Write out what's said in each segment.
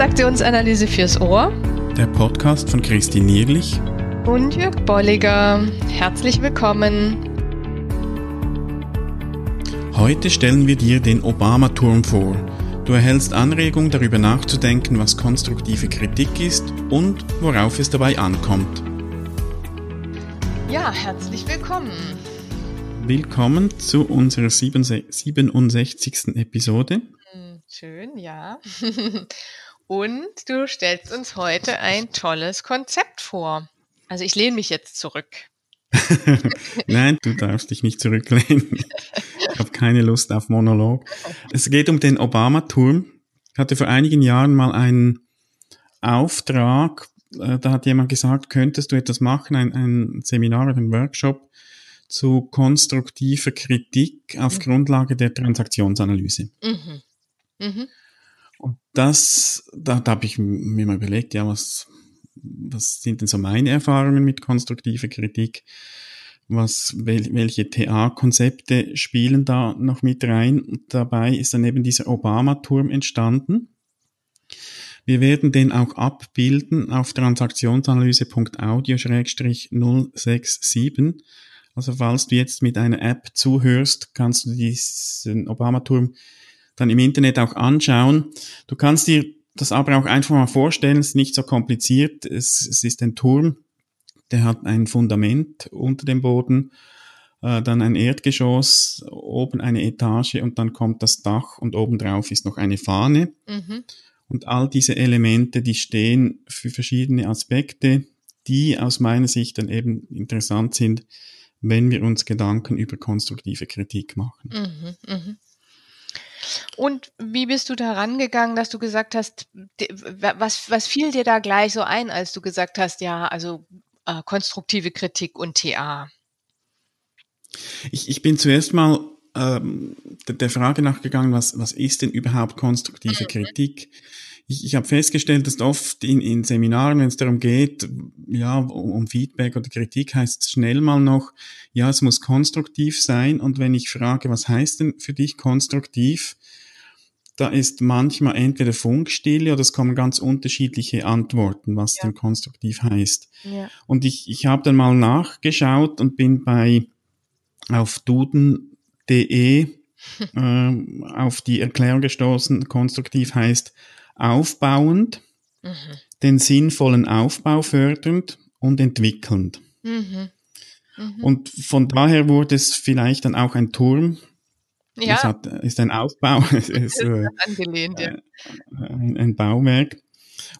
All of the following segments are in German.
Transaktionsanalyse fürs Ohr. Der Podcast von Christine Nierlich und Jörg Bolliger. Herzlich willkommen. Heute stellen wir dir den Obama-Turm vor. Du erhältst Anregungen darüber nachzudenken, was konstruktive Kritik ist und worauf es dabei ankommt. Ja, herzlich willkommen. Willkommen zu unserer 67. Episode. Hm, schön, ja. Und du stellst uns heute ein tolles Konzept vor. Also ich lehne mich jetzt zurück. Nein, du darfst dich nicht zurücklehnen. Ich habe keine Lust auf Monolog. Es geht um den Obama-Turm. Ich hatte vor einigen Jahren mal einen Auftrag, äh, da hat jemand gesagt, könntest du etwas machen, ein, ein Seminar oder ein Workshop zu konstruktiver Kritik auf mhm. Grundlage der Transaktionsanalyse. Mhm. Mhm. Und das, da, da habe ich mir mal überlegt, ja, was, was sind denn so meine Erfahrungen mit konstruktiver Kritik? Was, wel, welche TA-Konzepte spielen da noch mit rein? Und dabei ist dann eben dieser Obama-Turm entstanden. Wir werden den auch abbilden auf transaktionsanalyse.audio-067. Also falls du jetzt mit einer App zuhörst, kannst du diesen Obama-Turm dann im Internet auch anschauen. Du kannst dir das aber auch einfach mal vorstellen, es ist nicht so kompliziert. Es, es ist ein Turm, der hat ein Fundament unter dem Boden, äh, dann ein Erdgeschoss, oben eine Etage und dann kommt das Dach und obendrauf ist noch eine Fahne. Mhm. Und all diese Elemente, die stehen für verschiedene Aspekte, die aus meiner Sicht dann eben interessant sind, wenn wir uns Gedanken über konstruktive Kritik machen. Mhm, mh. Und wie bist du da rangegangen, dass du gesagt hast, was, was fiel dir da gleich so ein, als du gesagt hast, ja, also äh, konstruktive Kritik und TA? Ich, ich bin zuerst mal ähm, der, der Frage nachgegangen, was, was ist denn überhaupt konstruktive mhm. Kritik? Ich, ich habe festgestellt, dass oft in, in Seminaren, wenn es darum geht, ja, um Feedback oder Kritik, heißt es schnell mal noch, ja, es muss konstruktiv sein. Und wenn ich frage, was heißt denn für dich konstruktiv, da ist manchmal entweder Funkstille oder es kommen ganz unterschiedliche Antworten, was ja. denn konstruktiv heißt. Ja. Und ich, ich habe dann mal nachgeschaut und bin bei auf duden.de äh, auf die Erklärung gestoßen, konstruktiv heißt aufbauend, mhm. den sinnvollen Aufbau fördernd und entwickelnd. Mhm. Mhm. Und von daher wurde es vielleicht dann auch ein Turm. Ja. Es hat, ist ein Aufbau, es ist äh, angelehnt, ja. ein, ein Bauwerk.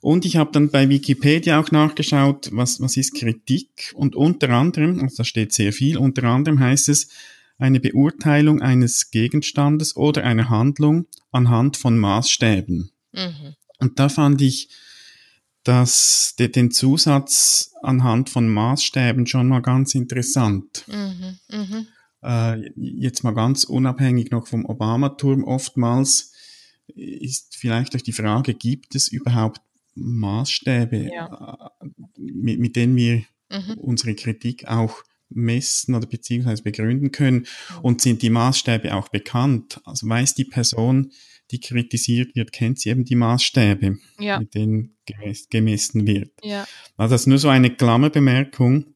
Und ich habe dann bei Wikipedia auch nachgeschaut, was, was ist Kritik. Und unter anderem, also da steht sehr viel, unter anderem heißt es, eine Beurteilung eines Gegenstandes oder einer Handlung anhand von Maßstäben. Mhm. Und da fand ich dass den Zusatz anhand von Maßstäben schon mal ganz interessant. Mhm, mh. äh, jetzt mal ganz unabhängig noch vom Obama-Turm oftmals ist vielleicht durch die Frage, gibt es überhaupt Maßstäbe, ja. äh, mit, mit, denen wir mhm. unsere Kritik auch messen oder beziehungsweise begründen können und sind die Maßstäbe auch bekannt? Also weiß die Person, die kritisiert wird, kennt sie eben die Maßstäbe, ja. mit denen gemessen wird. Ja. Also das ist nur so eine Klammerbemerkung.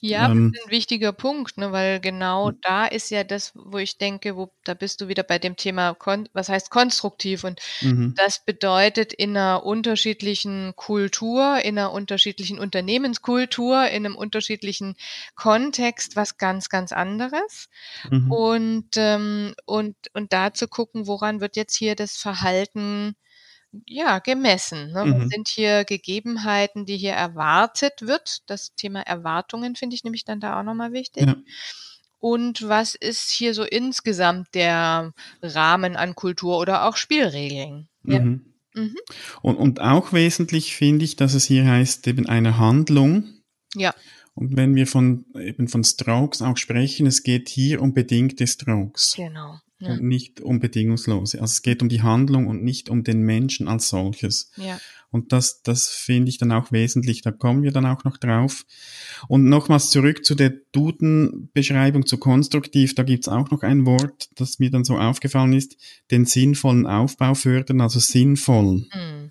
Ja, ähm, das ist ein wichtiger Punkt, ne, weil genau hm. da ist ja das, wo ich denke, wo, da bist du wieder bei dem Thema, was heißt konstruktiv und mhm. das bedeutet in einer unterschiedlichen Kultur, in einer unterschiedlichen Unternehmenskultur, in einem unterschiedlichen Kontext was ganz, ganz anderes mhm. und, ähm, und, und da zu gucken, woran wird jetzt hier das Verhalten ja, gemessen. Ne? Was mhm. sind hier Gegebenheiten, die hier erwartet wird? Das Thema Erwartungen finde ich nämlich dann da auch nochmal wichtig. Ja. Und was ist hier so insgesamt der Rahmen an Kultur oder auch Spielregeln? Ja. Mhm. Mhm. Und, und auch wesentlich finde ich, dass es hier heißt, eben eine Handlung. Ja. Und wenn wir von, eben von Strokes auch sprechen, es geht hier um bedingte Strokes. Genau ja. und nicht um bedingungslose. Also es geht um die Handlung und nicht um den Menschen als solches. Ja. Und das, das finde ich dann auch wesentlich. Da kommen wir dann auch noch drauf. Und nochmals zurück zu der Duden-Beschreibung zu konstruktiv. Da gibt's auch noch ein Wort, das mir dann so aufgefallen ist. Den sinnvollen Aufbau fördern, also sinnvoll. Mhm.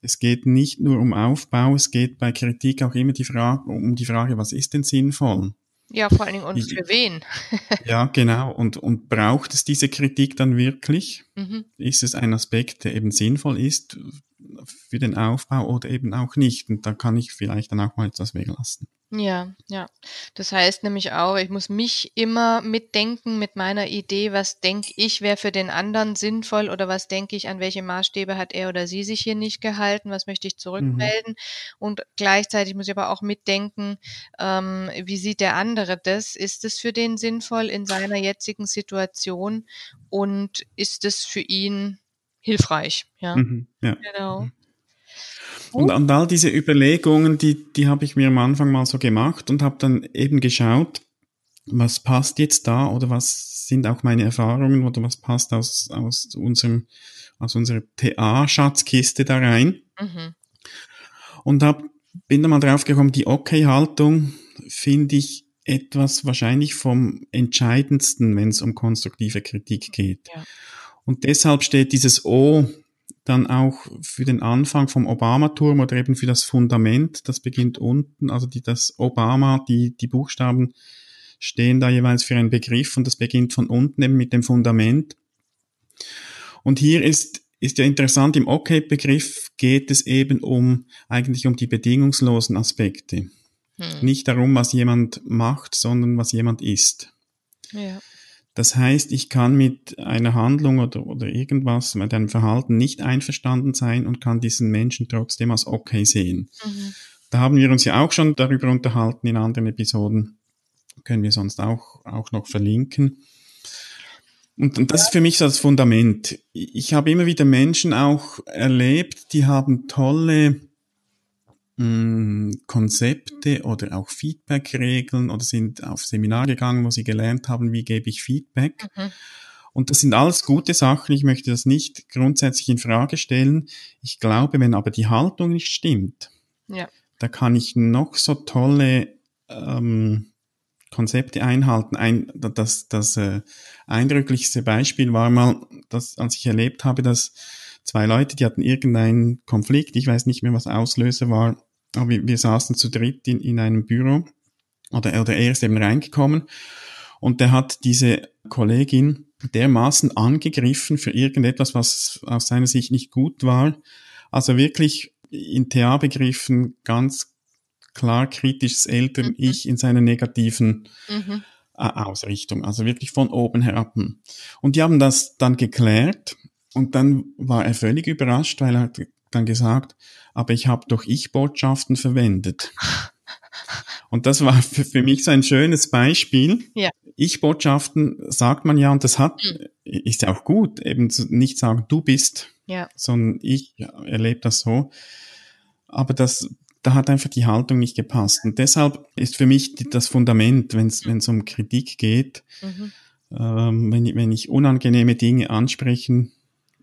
es geht nicht nur um Aufbau, es geht bei Kritik auch immer die Frage, um die Frage, was ist denn sinnvoll? Ja, vor allen Dingen und für wen? ja, genau. Und, und braucht es diese Kritik dann wirklich? Mhm. Ist es ein Aspekt, der eben sinnvoll ist für den Aufbau oder eben auch nicht? Und da kann ich vielleicht dann auch mal etwas weglassen. Ja, ja. Das heißt nämlich auch, ich muss mich immer mitdenken mit meiner Idee, was denke ich, wäre für den anderen sinnvoll oder was denke ich, an welche Maßstäbe hat er oder sie sich hier nicht gehalten, was möchte ich zurückmelden. Mhm. Und gleichzeitig muss ich aber auch mitdenken, ähm, wie sieht der andere das? Ist es für den sinnvoll in seiner jetzigen Situation und ist es für ihn hilfreich? Ja, mhm, ja. genau. Mhm. Und, und all diese Überlegungen, die, die habe ich mir am Anfang mal so gemacht und habe dann eben geschaut, was passt jetzt da oder was sind auch meine Erfahrungen oder was passt aus, aus unserem, aus unserer TA-Schatzkiste da rein. Mhm. Und hab, bin dann mal drauf gekommen, die Okay-Haltung finde ich etwas wahrscheinlich vom entscheidendsten, wenn es um konstruktive Kritik geht. Ja. Und deshalb steht dieses O dann auch für den Anfang vom Obama-Turm oder eben für das Fundament, das beginnt unten, also die, das Obama, die, die Buchstaben stehen da jeweils für einen Begriff und das beginnt von unten eben mit dem Fundament. Und hier ist, ist ja interessant, im Okay-Begriff geht es eben um, eigentlich um die bedingungslosen Aspekte. Hm. Nicht darum, was jemand macht, sondern was jemand ist. Ja. Das heißt, ich kann mit einer Handlung oder, oder irgendwas, mit einem Verhalten nicht einverstanden sein und kann diesen Menschen trotzdem als okay sehen. Mhm. Da haben wir uns ja auch schon darüber unterhalten in anderen Episoden. Können wir sonst auch, auch noch verlinken. Und, und das ist für mich so das Fundament. Ich habe immer wieder Menschen auch erlebt, die haben tolle mh, Konzepte oder auch Feedback-Regeln oder sind auf Seminare gegangen, wo sie gelernt haben, wie gebe ich Feedback. Mhm. Und das sind alles gute Sachen. Ich möchte das nicht grundsätzlich in Frage stellen. Ich glaube, wenn aber die Haltung nicht stimmt, ja. da kann ich noch so tolle ähm, Konzepte einhalten. Ein, das das äh, eindrücklichste Beispiel war mal, dass, als ich erlebt habe, dass zwei Leute, die hatten irgendeinen Konflikt, ich weiß nicht mehr, was Auslöser war, aber wir, wir saßen zu dritt in, in einem Büro oder, oder er ist eben reingekommen und der hat diese Kollegin dermaßen angegriffen für irgendetwas, was aus seiner Sicht nicht gut war. Also wirklich in TA-Begriffen ganz klar kritisches Eltern-Ich mhm. in seiner negativen mhm. Ausrichtung, also wirklich von oben herab. Und die haben das dann geklärt und dann war er völlig überrascht, weil er dann gesagt, aber ich habe doch Ich-Botschaften verwendet. Und das war für, für, mich so ein schönes Beispiel. Ja. Ich-Botschaften sagt man ja, und das hat, mhm. ist ja auch gut, eben zu, nicht sagen, du bist, ja. sondern ich erlebe das so. Aber das, da hat einfach die Haltung nicht gepasst. Und deshalb ist für mich das Fundament, wenn es mhm. um Kritik geht, mhm. ähm, wenn, wenn ich unangenehme Dinge ansprechen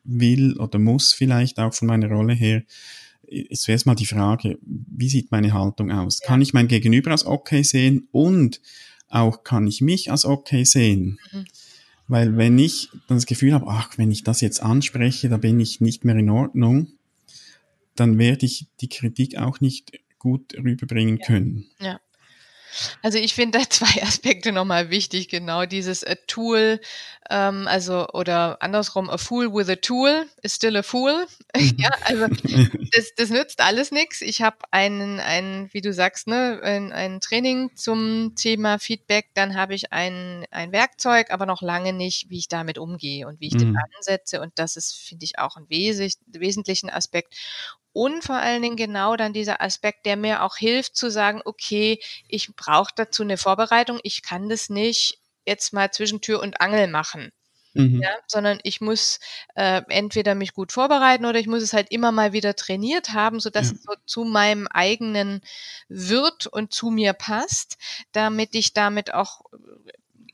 will oder muss vielleicht auch von meiner Rolle her, ist zuerst mal die Frage, wie sieht meine Haltung aus? Kann ich mein Gegenüber als okay sehen und auch kann ich mich als okay sehen? Mhm. Weil wenn ich das Gefühl habe, ach, wenn ich das jetzt anspreche, da bin ich nicht mehr in Ordnung, dann werde ich die Kritik auch nicht gut rüberbringen ja. können. Ja. Also ich finde da zwei Aspekte nochmal wichtig, genau dieses a Tool, ähm, also oder andersrum, a fool with a tool is still a fool. ja, also das, das nützt alles nichts. Ich habe einen, ein, wie du sagst, ne, ein, ein Training zum Thema Feedback, dann habe ich ein, ein Werkzeug, aber noch lange nicht, wie ich damit umgehe und wie ich mhm. den ansetze. Und das ist, finde ich, auch ein wes wesentlichen Aspekt. Und vor allen Dingen genau dann dieser Aspekt, der mir auch hilft zu sagen, okay, ich brauche dazu eine Vorbereitung, ich kann das nicht jetzt mal zwischen Tür und Angel machen. Mhm. Ja, sondern ich muss äh, entweder mich gut vorbereiten oder ich muss es halt immer mal wieder trainiert haben, sodass ja. es so zu meinem eigenen wird und zu mir passt, damit ich damit auch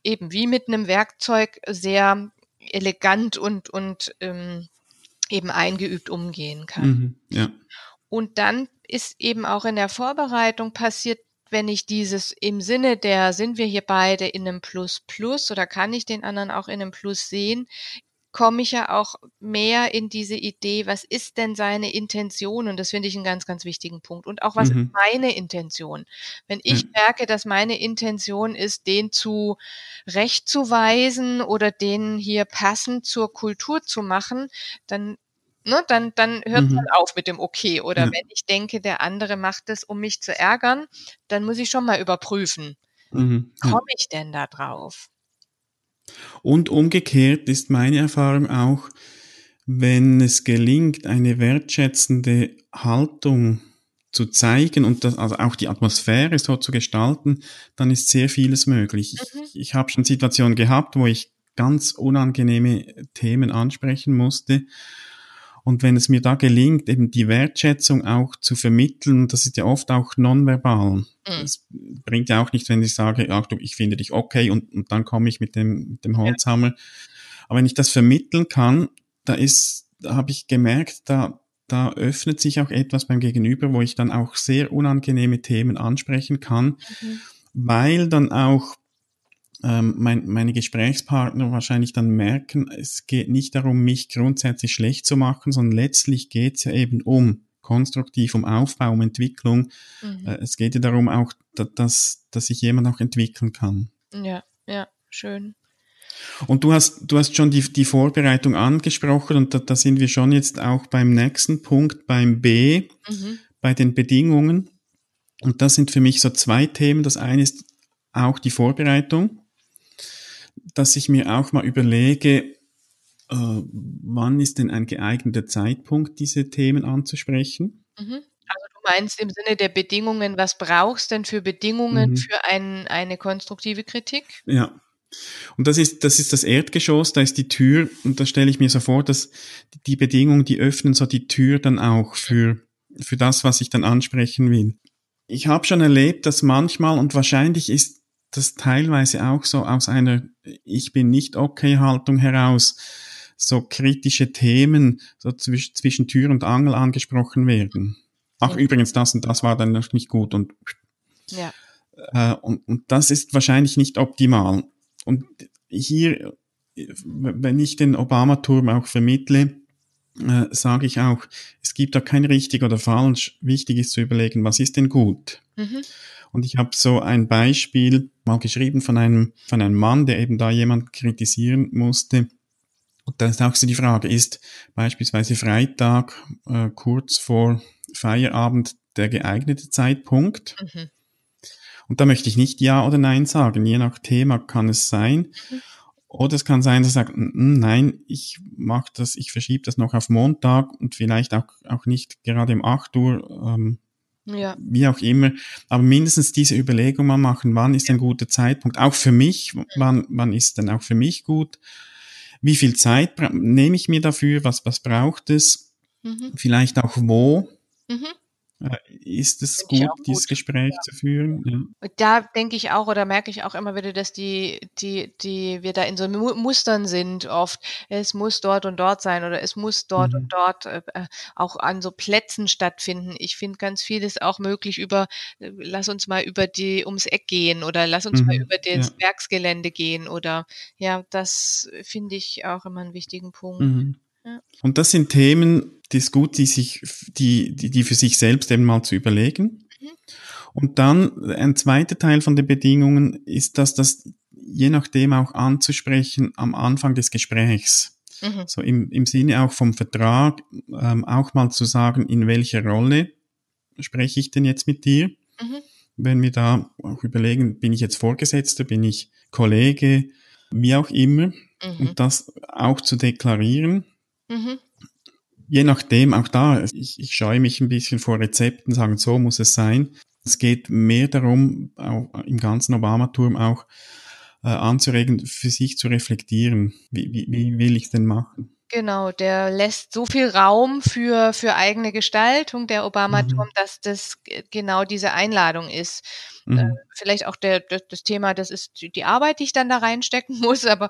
eben wie mit einem Werkzeug sehr elegant und, und ähm, eben eingeübt umgehen kann. Mhm, ja. Und dann ist eben auch in der Vorbereitung passiert, wenn ich dieses im Sinne der, sind wir hier beide in einem Plus Plus oder kann ich den anderen auch in einem Plus sehen, komme ich ja auch mehr in diese Idee, was ist denn seine Intention? Und das finde ich einen ganz, ganz wichtigen Punkt. Und auch was mhm. ist meine Intention? Wenn ich ja. merke, dass meine Intention ist, den zu recht zu weisen oder den hier passend zur Kultur zu machen, dann Ne, dann, dann hört mhm. man auf mit dem Okay. Oder ja. wenn ich denke, der andere macht es, um mich zu ärgern, dann muss ich schon mal überprüfen. Mhm. Komme ich denn da drauf? Und umgekehrt ist meine Erfahrung auch, wenn es gelingt, eine wertschätzende Haltung zu zeigen und das, also auch die Atmosphäre so zu gestalten, dann ist sehr vieles möglich. Mhm. Ich, ich habe schon Situationen gehabt, wo ich ganz unangenehme Themen ansprechen musste und wenn es mir da gelingt, eben die Wertschätzung auch zu vermitteln, das ist ja oft auch nonverbal. Es mhm. bringt ja auch nichts, wenn ich sage, Achtung, ich finde dich okay und, und dann komme ich mit dem, mit dem Holzhammer. Ja. Aber wenn ich das vermitteln kann, da ist, da habe ich gemerkt, da, da öffnet sich auch etwas beim Gegenüber, wo ich dann auch sehr unangenehme Themen ansprechen kann, mhm. weil dann auch ähm, mein, meine Gesprächspartner wahrscheinlich dann merken, es geht nicht darum, mich grundsätzlich schlecht zu machen, sondern letztlich geht es ja eben um konstruktiv, um Aufbau, um Entwicklung. Mhm. Äh, es geht ja darum auch, dass, dass sich jemand auch entwickeln kann. Ja, ja, schön. Und du hast, du hast schon die, die Vorbereitung angesprochen und da, da sind wir schon jetzt auch beim nächsten Punkt, beim B, mhm. bei den Bedingungen. Und das sind für mich so zwei Themen. Das eine ist auch die Vorbereitung dass ich mir auch mal überlege, äh, wann ist denn ein geeigneter Zeitpunkt, diese Themen anzusprechen? Mhm. Also du meinst im Sinne der Bedingungen, was brauchst denn für Bedingungen mhm. für ein, eine konstruktive Kritik? Ja. Und das ist, das ist das Erdgeschoss, da ist die Tür und da stelle ich mir so vor, dass die Bedingungen, die öffnen so die Tür dann auch für, für das, was ich dann ansprechen will. Ich habe schon erlebt, dass manchmal, und wahrscheinlich ist das teilweise auch so aus einer Ich bin nicht okay Haltung heraus so kritische Themen so zwischen, zwischen Tür und Angel angesprochen werden. Ach, ja. übrigens, das und das war dann noch nicht gut und, ja. Äh, und, und das ist wahrscheinlich nicht optimal. Und hier, wenn ich den Obama-Turm auch vermittle, äh, sage ich auch, es gibt da kein richtig oder falsch. Wichtig ist zu überlegen, was ist denn gut? Mhm. Und ich habe so ein Beispiel mal geschrieben von einem, von einem Mann, der eben da jemand kritisieren musste. Und da ist auch so die Frage, ist beispielsweise Freitag äh, kurz vor Feierabend der geeignete Zeitpunkt? Mhm. Und da möchte ich nicht Ja oder Nein sagen. Je nach Thema kann es sein. Mhm. Oder es kann sein, dass er sagt, nein, ich mache das, ich verschiebe das noch auf Montag und vielleicht auch, auch nicht gerade um 8 Uhr, ähm, ja. Wie auch immer. Aber mindestens diese Überlegung mal machen, wann ist ein guter Zeitpunkt? Auch für mich, wann, wann ist denn auch für mich gut? Wie viel Zeit nehme ich mir dafür? Was, was braucht es? Mhm. Vielleicht auch wo? Mhm. Äh, ist es gut, gut, dieses Gespräch ja. zu führen? Ja. Da denke ich auch oder merke ich auch immer wieder, dass die, die, die wir da in so Mustern sind oft. Es muss dort und dort sein oder es muss dort mhm. und dort äh, äh, auch an so Plätzen stattfinden. Ich finde ganz vieles auch möglich über, äh, lass uns mal über die ums Eck gehen oder lass uns mhm. mal über das ja. Werksgelände gehen oder ja, das finde ich auch immer einen wichtigen Punkt. Mhm. Und das sind Themen, die ist gut, die sich, die, die, die für sich selbst eben mal zu überlegen. Mhm. Und dann ein zweiter Teil von den Bedingungen ist, dass das je nachdem auch anzusprechen am Anfang des Gesprächs. Mhm. So im, im Sinne auch vom Vertrag, ähm, auch mal zu sagen, in welcher Rolle spreche ich denn jetzt mit dir? Mhm. Wenn wir da auch überlegen, bin ich jetzt Vorgesetzter, bin ich Kollege, wie auch immer, mhm. und das auch zu deklarieren. Mhm. Je nachdem, auch da, ich, ich scheue mich ein bisschen vor Rezepten, sagen, so muss es sein. Es geht mehr darum, auch im ganzen Obama-Turm auch äh, anzuregen, für sich zu reflektieren. Wie, wie, wie will ich es denn machen? Genau, der lässt so viel Raum für, für eigene Gestaltung, der Obama-Turm, mhm. dass das genau diese Einladung ist. Mhm. Äh, vielleicht auch der, das, das Thema, das ist die Arbeit, die ich dann da reinstecken muss, aber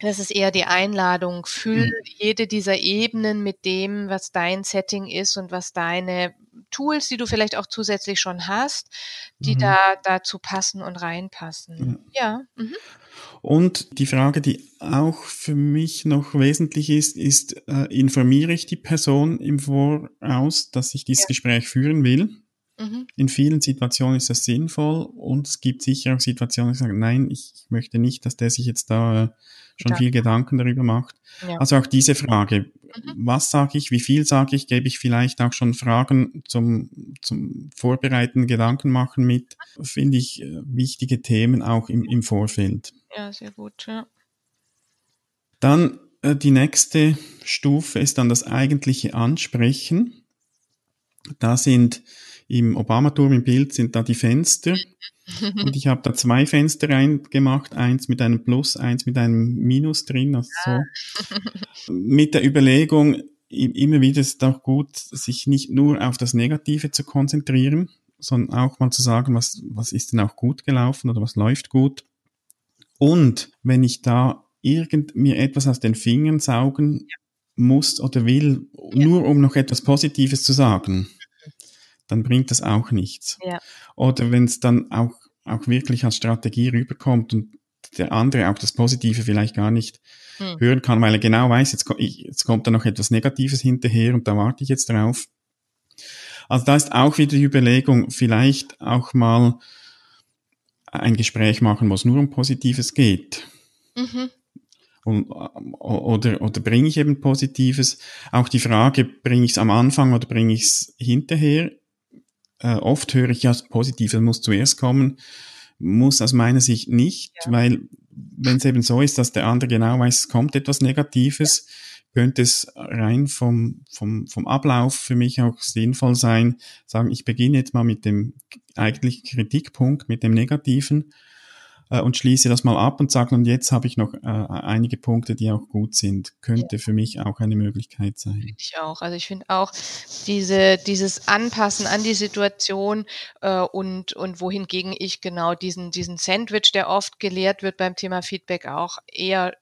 das ist eher die Einladung. Füll mhm. jede dieser Ebenen mit dem, was dein Setting ist und was deine Tools, die du vielleicht auch zusätzlich schon hast, die mhm. da dazu passen und reinpassen. Ja. ja. Mhm. Und die Frage, die auch für mich noch wesentlich ist, ist, äh, informiere ich die Person im Voraus, dass ich dieses ja. Gespräch führen will? Mhm. In vielen Situationen ist das sinnvoll und es gibt sicher auch Situationen, die sagen, nein, ich möchte nicht, dass der sich jetzt da äh, schon viel Gedanken darüber macht. Ja. Also auch diese Frage, mhm. was sage ich, wie viel sage ich, gebe ich vielleicht auch schon Fragen zum, zum Vorbereiten, Gedanken machen mit, finde ich äh, wichtige Themen auch im, im Vorfeld. Ja, sehr gut, ja. Dann äh, die nächste Stufe ist dann das eigentliche Ansprechen. Da sind im Obamaturm im Bild sind da die Fenster. Und ich habe da zwei Fenster reingemacht, eins mit einem Plus, eins mit einem Minus drin. Also ja. so. Mit der Überlegung, immer wieder ist es auch gut, sich nicht nur auf das Negative zu konzentrieren, sondern auch mal zu sagen, was, was ist denn auch gut gelaufen oder was läuft gut. Und wenn ich da irgend mir etwas aus den Fingern saugen muss oder will, ja. nur um noch etwas Positives zu sagen, dann bringt das auch nichts. Ja. Oder wenn es dann auch, auch wirklich als Strategie rüberkommt und der andere auch das Positive vielleicht gar nicht hm. hören kann, weil er genau weiß, jetzt, jetzt kommt da noch etwas Negatives hinterher und da warte ich jetzt drauf. Also da ist auch wieder die Überlegung, vielleicht auch mal ein Gespräch machen, wo es nur um Positives geht. Mhm. Und, oder, oder bringe ich eben Positives? Auch die Frage, bringe ich es am Anfang oder bringe ich es hinterher? Äh, oft höre ich ja, Positive muss zuerst kommen, muss aus meiner Sicht nicht, ja. weil wenn es eben so ist, dass der andere genau weiß, es kommt etwas Negatives, könnte es rein vom, vom, vom Ablauf für mich auch sinnvoll sein, sagen, ich beginne jetzt mal mit dem eigentlich Kritikpunkt, mit dem Negativen äh, und schließe das mal ab und sage, und jetzt habe ich noch äh, einige Punkte, die auch gut sind. Könnte ja. für mich auch eine Möglichkeit sein. Ich auch. Also ich finde auch diese, dieses Anpassen an die Situation äh, und, und wohingegen ich genau diesen, diesen Sandwich, der oft gelehrt wird beim Thema Feedback auch eher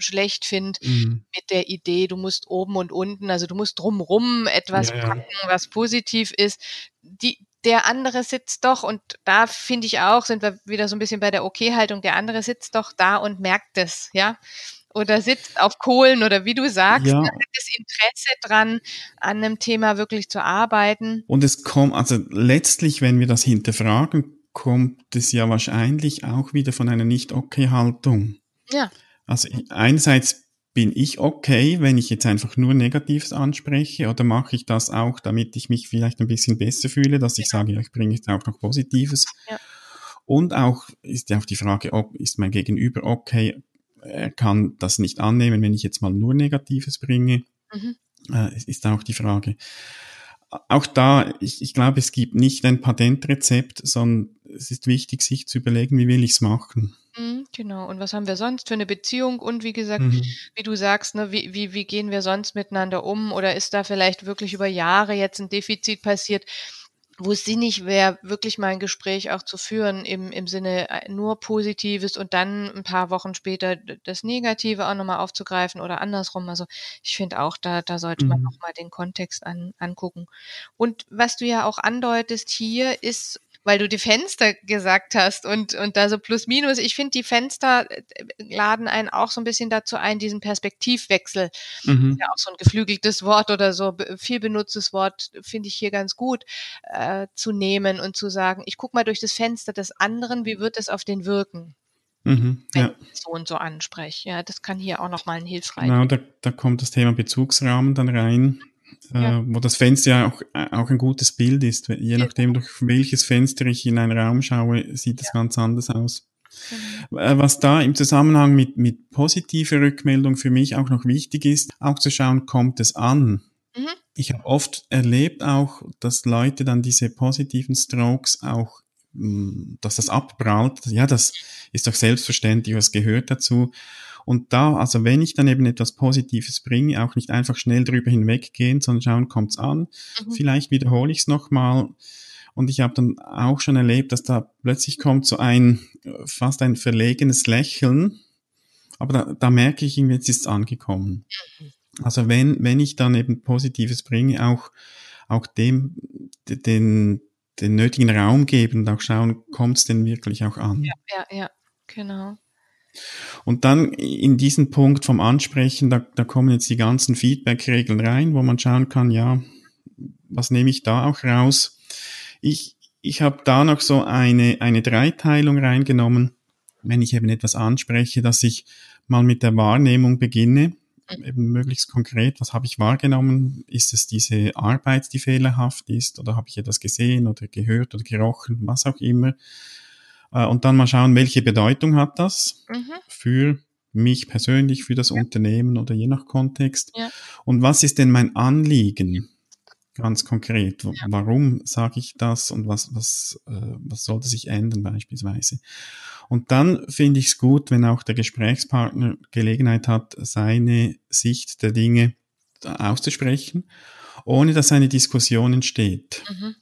schlecht finde mhm. mit der Idee, du musst oben und unten, also du musst drumrum etwas ja, packen, was positiv ist. Die, der andere sitzt doch, und da finde ich auch, sind wir wieder so ein bisschen bei der Okay-Haltung, der andere sitzt doch da und merkt es, ja. Oder sitzt auf Kohlen oder wie du sagst, ja. hat das Interesse dran, an einem Thema wirklich zu arbeiten. Und es kommt, also letztlich, wenn wir das hinterfragen, kommt es ja wahrscheinlich auch wieder von einer Nicht-Okay-Haltung. Ja. Also einerseits bin ich okay, wenn ich jetzt einfach nur Negatives anspreche oder mache ich das auch, damit ich mich vielleicht ein bisschen besser fühle, dass ich sage, ja, ich bringe jetzt auch noch Positives. Ja. Und auch ist ja auch die Frage, ob ist mein Gegenüber okay, er kann das nicht annehmen, wenn ich jetzt mal nur Negatives bringe. Mhm. Äh, ist auch die Frage. Auch da, ich, ich glaube, es gibt nicht ein Patentrezept, sondern es ist wichtig, sich zu überlegen, wie will ich es machen. Mhm, genau. Und was haben wir sonst für eine Beziehung? Und wie gesagt, mhm. wie du sagst, ne, wie, wie, wie gehen wir sonst miteinander um? Oder ist da vielleicht wirklich über Jahre jetzt ein Defizit passiert, wo es sinnig wäre, wirklich mal ein Gespräch auch zu führen im, im Sinne äh, nur Positives und dann ein paar Wochen später das Negative auch nochmal aufzugreifen oder andersrum. Also ich finde auch, da, da sollte man mhm. nochmal den Kontext an, angucken. Und was du ja auch andeutest hier, ist weil du die Fenster gesagt hast und, und da so plus minus. Ich finde, die Fenster äh, laden einen auch so ein bisschen dazu ein, diesen Perspektivwechsel, mhm. ja auch so ein geflügeltes Wort oder so viel benutztes Wort, finde ich hier ganz gut, äh, zu nehmen und zu sagen, ich gucke mal durch das Fenster des anderen, wie wird es auf den wirken? Mhm, wenn ja. ich so und so anspreche. Ja, das kann hier auch nochmal ein hilfreich. Genau, da, da kommt das Thema Bezugsrahmen dann rein ja. äh, wo das Fenster ja auch, äh, auch ein gutes Bild ist. Je nachdem, durch welches Fenster ich in einen Raum schaue, sieht es ja. ganz anders aus. Äh, was da im Zusammenhang mit, mit positiver Rückmeldung für mich auch noch wichtig ist, auch zu schauen, kommt es an? Mhm. Ich habe oft erlebt auch, dass Leute dann diese positiven Strokes auch, mm, dass das abprallt. Ja, das ist doch selbstverständlich, was gehört dazu. Und da, also wenn ich dann eben etwas Positives bringe, auch nicht einfach schnell drüber hinweggehen, sondern schauen, kommt's an. Mhm. Vielleicht wiederhole ich es nochmal. Und ich habe dann auch schon erlebt, dass da plötzlich kommt so ein fast ein verlegenes Lächeln. aber da, da merke ich irgendwie, jetzt ist es angekommen. Mhm. Also wenn, wenn ich dann eben Positives bringe, auch, auch dem, den, den nötigen Raum geben und auch schauen, kommt es denn wirklich auch an? Ja, ja, ja, genau. Und dann in diesen Punkt vom Ansprechen, da, da kommen jetzt die ganzen Feedback-Regeln rein, wo man schauen kann, ja, was nehme ich da auch raus? Ich, ich habe da noch so eine, eine Dreiteilung reingenommen, wenn ich eben etwas anspreche, dass ich mal mit der Wahrnehmung beginne, mhm. eben möglichst konkret, was habe ich wahrgenommen? Ist es diese Arbeit, die fehlerhaft ist? Oder habe ich etwas gesehen oder gehört oder gerochen, was auch immer? Äh, und dann mal schauen, welche Bedeutung hat das mhm. für mich persönlich, für das ja. Unternehmen oder je nach Kontext. Ja. Und was ist denn mein Anliegen? Ganz konkret. Ja. Warum sage ich das und was, was, äh, was sollte sich ändern beispielsweise? Und dann finde ich es gut, wenn auch der Gesprächspartner Gelegenheit hat, seine Sicht der Dinge auszusprechen, ohne dass eine Diskussion entsteht. Mhm.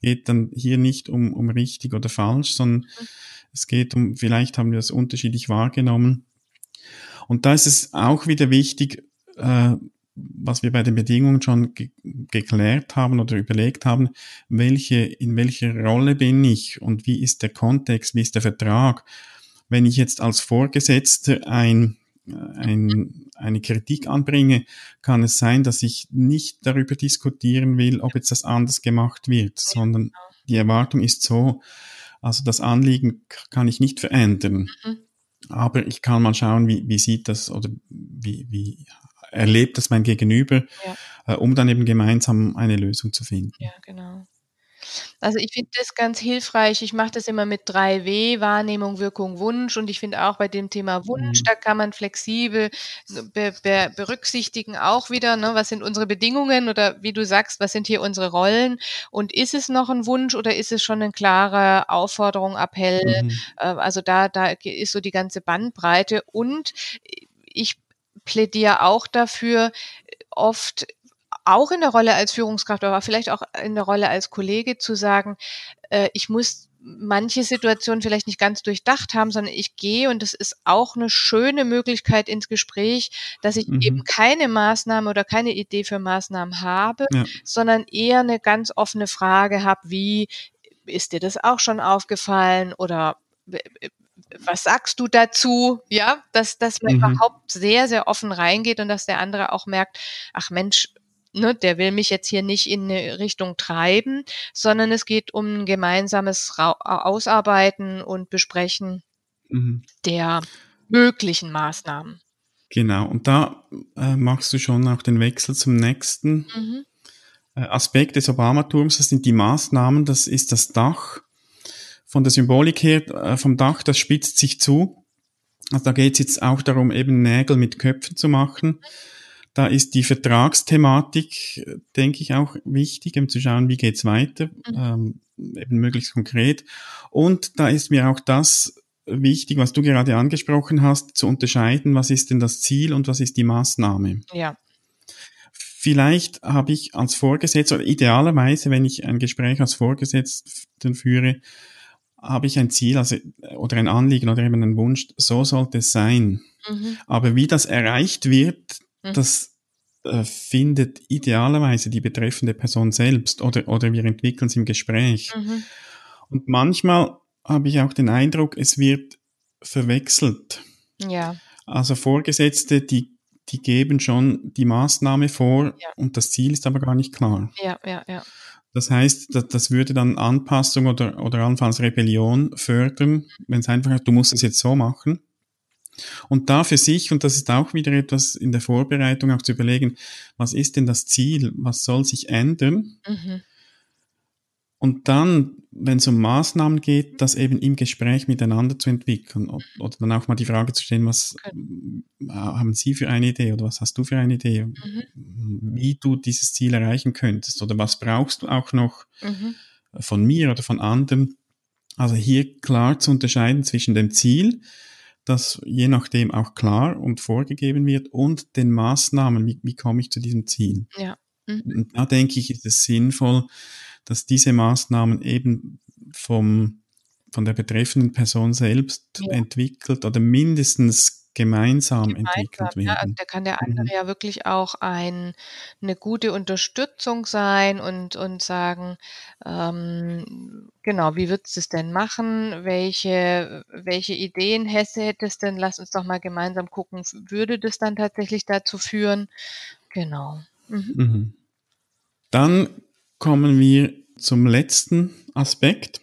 Es geht dann hier nicht um, um richtig oder falsch, sondern mhm. es geht um, vielleicht haben wir das unterschiedlich wahrgenommen. Und da ist es auch wieder wichtig, äh, was wir bei den Bedingungen schon ge geklärt haben oder überlegt haben, welche, in welcher Rolle bin ich und wie ist der Kontext, wie ist der Vertrag. Wenn ich jetzt als Vorgesetzter ein ein, eine Kritik anbringe, kann es sein, dass ich nicht darüber diskutieren will, ob jetzt das anders gemacht wird, sondern die Erwartung ist so, also das Anliegen kann ich nicht verändern. Mhm. Aber ich kann mal schauen, wie, wie sieht das oder wie, wie erlebt das mein Gegenüber, ja. äh, um dann eben gemeinsam eine Lösung zu finden. Ja, genau. Also, ich finde das ganz hilfreich. Ich mache das immer mit 3W, Wahrnehmung, Wirkung, Wunsch. Und ich finde auch bei dem Thema Wunsch, mhm. da kann man flexibel be be berücksichtigen auch wieder, ne, was sind unsere Bedingungen oder wie du sagst, was sind hier unsere Rollen? Und ist es noch ein Wunsch oder ist es schon eine klare Aufforderung, Appell? Mhm. Äh, also da, da ist so die ganze Bandbreite. Und ich plädiere auch dafür, oft auch in der Rolle als Führungskraft, aber vielleicht auch in der Rolle als Kollege zu sagen, äh, ich muss manche Situationen vielleicht nicht ganz durchdacht haben, sondern ich gehe und das ist auch eine schöne Möglichkeit ins Gespräch, dass ich mhm. eben keine Maßnahme oder keine Idee für Maßnahmen habe, ja. sondern eher eine ganz offene Frage habe, wie ist dir das auch schon aufgefallen oder was sagst du dazu? Ja, dass, dass man mhm. überhaupt sehr, sehr offen reingeht und dass der andere auch merkt, ach Mensch, ne, der will mich jetzt hier nicht in eine Richtung treiben, sondern es geht um ein gemeinsames Ra Ausarbeiten und Besprechen mhm. der möglichen Maßnahmen. Genau, und da äh, machst du schon auch den Wechsel zum nächsten mhm. äh, Aspekt des Obamaturms. Das sind die Maßnahmen, das ist das Dach. Von der Symbolik her, äh, vom Dach, das spitzt sich zu. Also da geht es jetzt auch darum, eben Nägel mit Köpfen zu machen. Mhm da ist die Vertragsthematik, denke ich, auch wichtig, um zu schauen, wie geht's weiter, mhm. ähm, eben möglichst konkret. Und da ist mir auch das wichtig, was du gerade angesprochen hast, zu unterscheiden, was ist denn das Ziel und was ist die Maßnahme. Ja. Vielleicht habe ich als Vorgesetzter, oder idealerweise, wenn ich ein Gespräch als Vorgesetzten führe, habe ich ein Ziel also, oder ein Anliegen oder eben einen Wunsch, so sollte es sein. Mhm. Aber wie das erreicht wird, Mhm. Das äh, findet idealerweise die betreffende Person selbst oder, oder wir entwickeln es im Gespräch. Mhm. Und manchmal habe ich auch den Eindruck, es wird verwechselt. Ja. Also Vorgesetzte, die, die geben schon die Maßnahme vor ja. und das Ziel ist aber gar nicht klar. Ja, ja, ja. Das heißt, das, das würde dann Anpassung oder, oder allenfalls Rebellion fördern, wenn es einfach heißt, du musst es jetzt so machen. Und da für sich, und das ist auch wieder etwas in der Vorbereitung auch zu überlegen, was ist denn das Ziel? Was soll sich ändern? Mhm. Und dann, wenn es um Maßnahmen geht, das eben im Gespräch miteinander zu entwickeln oder dann auch mal die Frage zu stellen, was okay. haben Sie für eine Idee oder was hast du für eine Idee, mhm. wie du dieses Ziel erreichen könntest oder was brauchst du auch noch mhm. von mir oder von anderen. Also hier klar zu unterscheiden zwischen dem Ziel, das je nachdem auch klar und vorgegeben wird und den Maßnahmen, wie, wie komme ich zu diesem Ziel. Ja. Mhm. Da denke ich, ist es sinnvoll, dass diese Maßnahmen eben vom, von der betreffenden Person selbst ja. entwickelt oder mindestens gemeinsam, gemeinsam entwickelt werden. Ja, also da kann der andere mhm. ja wirklich auch ein, eine gute Unterstützung sein und, und sagen, ähm, genau, wie würdest du es denn machen? Welche, welche Ideen Hesse hättest denn? Lass uns doch mal gemeinsam gucken, würde das dann tatsächlich dazu führen? Genau. Mhm. Mhm. Dann kommen wir zum letzten Aspekt.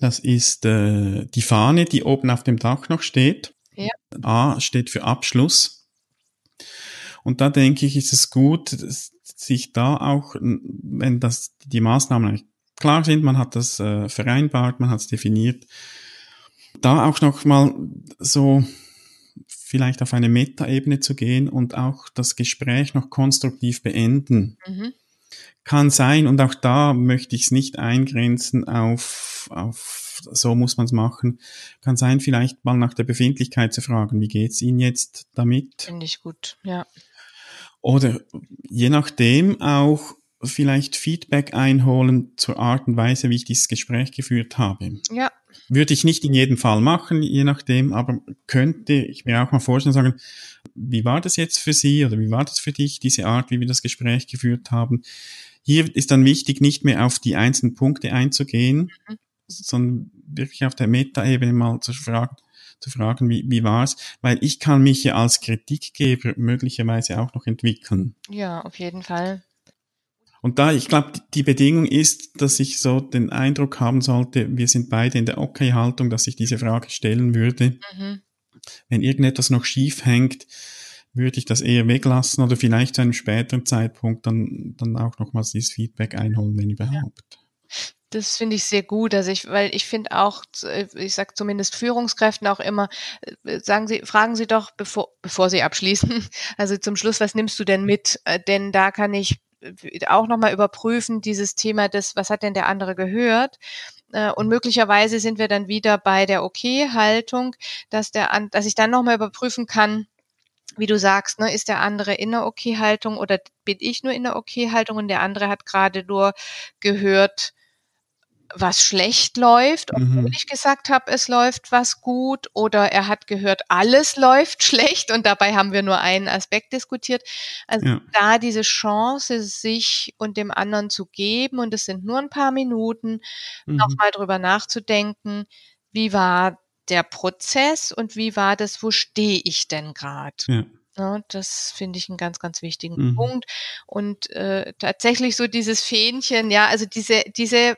Das ist äh, die Fahne, die oben auf dem Dach noch steht. Ja. A steht für Abschluss. Und da denke ich, ist es gut, sich da auch, wenn das die Maßnahmen klar sind, man hat das äh, vereinbart, man hat es definiert, da auch noch mal so vielleicht auf eine Metaebene zu gehen und auch das Gespräch noch konstruktiv beenden. Mhm. Kann sein, und auch da möchte ich es nicht eingrenzen auf, auf so muss man es machen. Kann sein, vielleicht mal nach der Befindlichkeit zu fragen, wie geht's Ihnen jetzt damit? Finde ich gut, ja. Oder je nachdem auch vielleicht Feedback einholen zur Art und Weise, wie ich dieses Gespräch geführt habe. Ja. Würde ich nicht in jedem Fall machen, je nachdem, aber könnte ich mir auch mal vorstellen, sagen, wie war das jetzt für Sie oder wie war das für dich, diese Art, wie wir das Gespräch geführt haben? Hier ist dann wichtig, nicht mehr auf die einzelnen Punkte einzugehen, mhm. sondern wirklich auf der Metaebene mal zu fragen, zu fragen, wie, wie war es? Weil ich kann mich ja als Kritikgeber möglicherweise auch noch entwickeln. Ja, auf jeden Fall. Und da, ich glaube, die Bedingung ist, dass ich so den Eindruck haben sollte, wir sind beide in der Okay-Haltung, dass ich diese Frage stellen würde. Mhm. Wenn irgendetwas noch schief hängt, würde ich das eher weglassen oder vielleicht zu einem späteren Zeitpunkt dann, dann auch nochmals dieses Feedback einholen, wenn überhaupt. Das finde ich sehr gut, also ich, weil ich finde auch, ich sage zumindest Führungskräften auch immer, äh, sagen Sie, fragen Sie doch, bevor, bevor Sie abschließen, also zum Schluss, was nimmst du denn mit? Äh, denn da kann ich äh, auch nochmal überprüfen, dieses Thema des, was hat denn der andere gehört? Und möglicherweise sind wir dann wieder bei der Okay-Haltung, dass der, dass ich dann nochmal überprüfen kann, wie du sagst, ne, ist der andere in der Okay-Haltung oder bin ich nur in der Okay-Haltung und der andere hat gerade nur gehört, was schlecht läuft, obwohl mhm. ich gesagt habe, es läuft was gut oder er hat gehört, alles läuft schlecht und dabei haben wir nur einen Aspekt diskutiert. Also ja. da diese Chance, sich und dem anderen zu geben und es sind nur ein paar Minuten, mhm. nochmal drüber nachzudenken, wie war der Prozess und wie war das, wo stehe ich denn gerade? Ja. Ja, das finde ich einen ganz, ganz wichtigen mhm. Punkt. Und äh, tatsächlich so dieses Fähnchen, ja, also diese, diese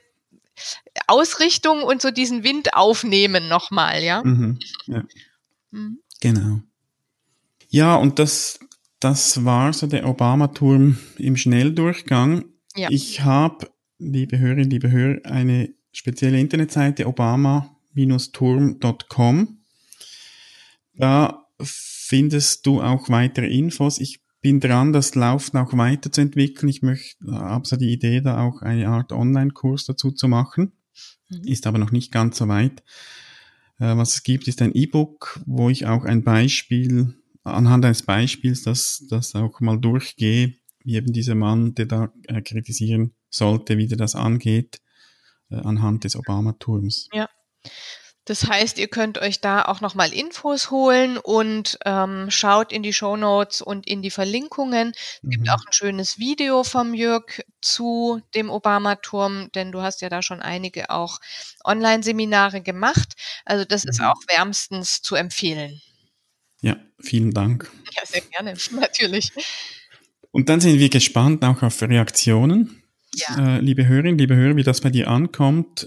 Ausrichtung und so diesen Wind aufnehmen nochmal, ja? Mhm, ja. Mhm. Genau. Ja, und das, das war so der Obama-Turm im Schnelldurchgang. Ja. Ich habe, liebe Hörerinnen, liebe Hörer, eine spezielle Internetseite obama-turm.com. Da findest du auch weitere Infos. Ich bin dran, das Laufen auch weiterzuentwickeln. Ich möchte, habe so die Idee, da auch eine Art Online-Kurs dazu zu machen. Mhm. Ist aber noch nicht ganz so weit. Äh, was es gibt, ist ein E-Book, wo ich auch ein Beispiel, anhand eines Beispiels, das, das auch mal durchgehe, wie eben dieser Mann, der da äh, kritisieren sollte, wie der das angeht, äh, anhand des Obama-Turms. Ja. Das heißt, ihr könnt euch da auch nochmal Infos holen und ähm, schaut in die Show Notes und in die Verlinkungen. Es mhm. gibt auch ein schönes Video vom Jörg zu dem Obama-Turm, denn du hast ja da schon einige auch Online-Seminare gemacht. Also das mhm. ist auch wärmstens zu empfehlen. Ja, vielen Dank. Ja, sehr gerne, natürlich. Und dann sind wir gespannt auch auf Reaktionen. Ja. Äh, liebe Hörerinnen, liebe Hörer, wie das bei dir ankommt.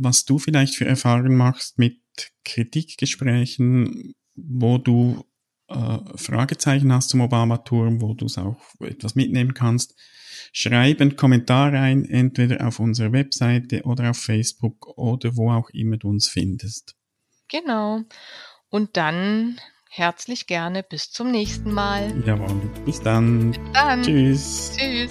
Was du vielleicht für Erfahrungen machst mit Kritikgesprächen, wo du äh, Fragezeichen hast zum Obama-Turm, wo du es auch etwas mitnehmen kannst. Schreib einen Kommentar rein, entweder auf unserer Webseite oder auf Facebook oder wo auch immer du uns findest. Genau. Und dann herzlich gerne bis zum nächsten Mal. Jawohl. Bis dann. Bis dann. Tschüss. Tschüss.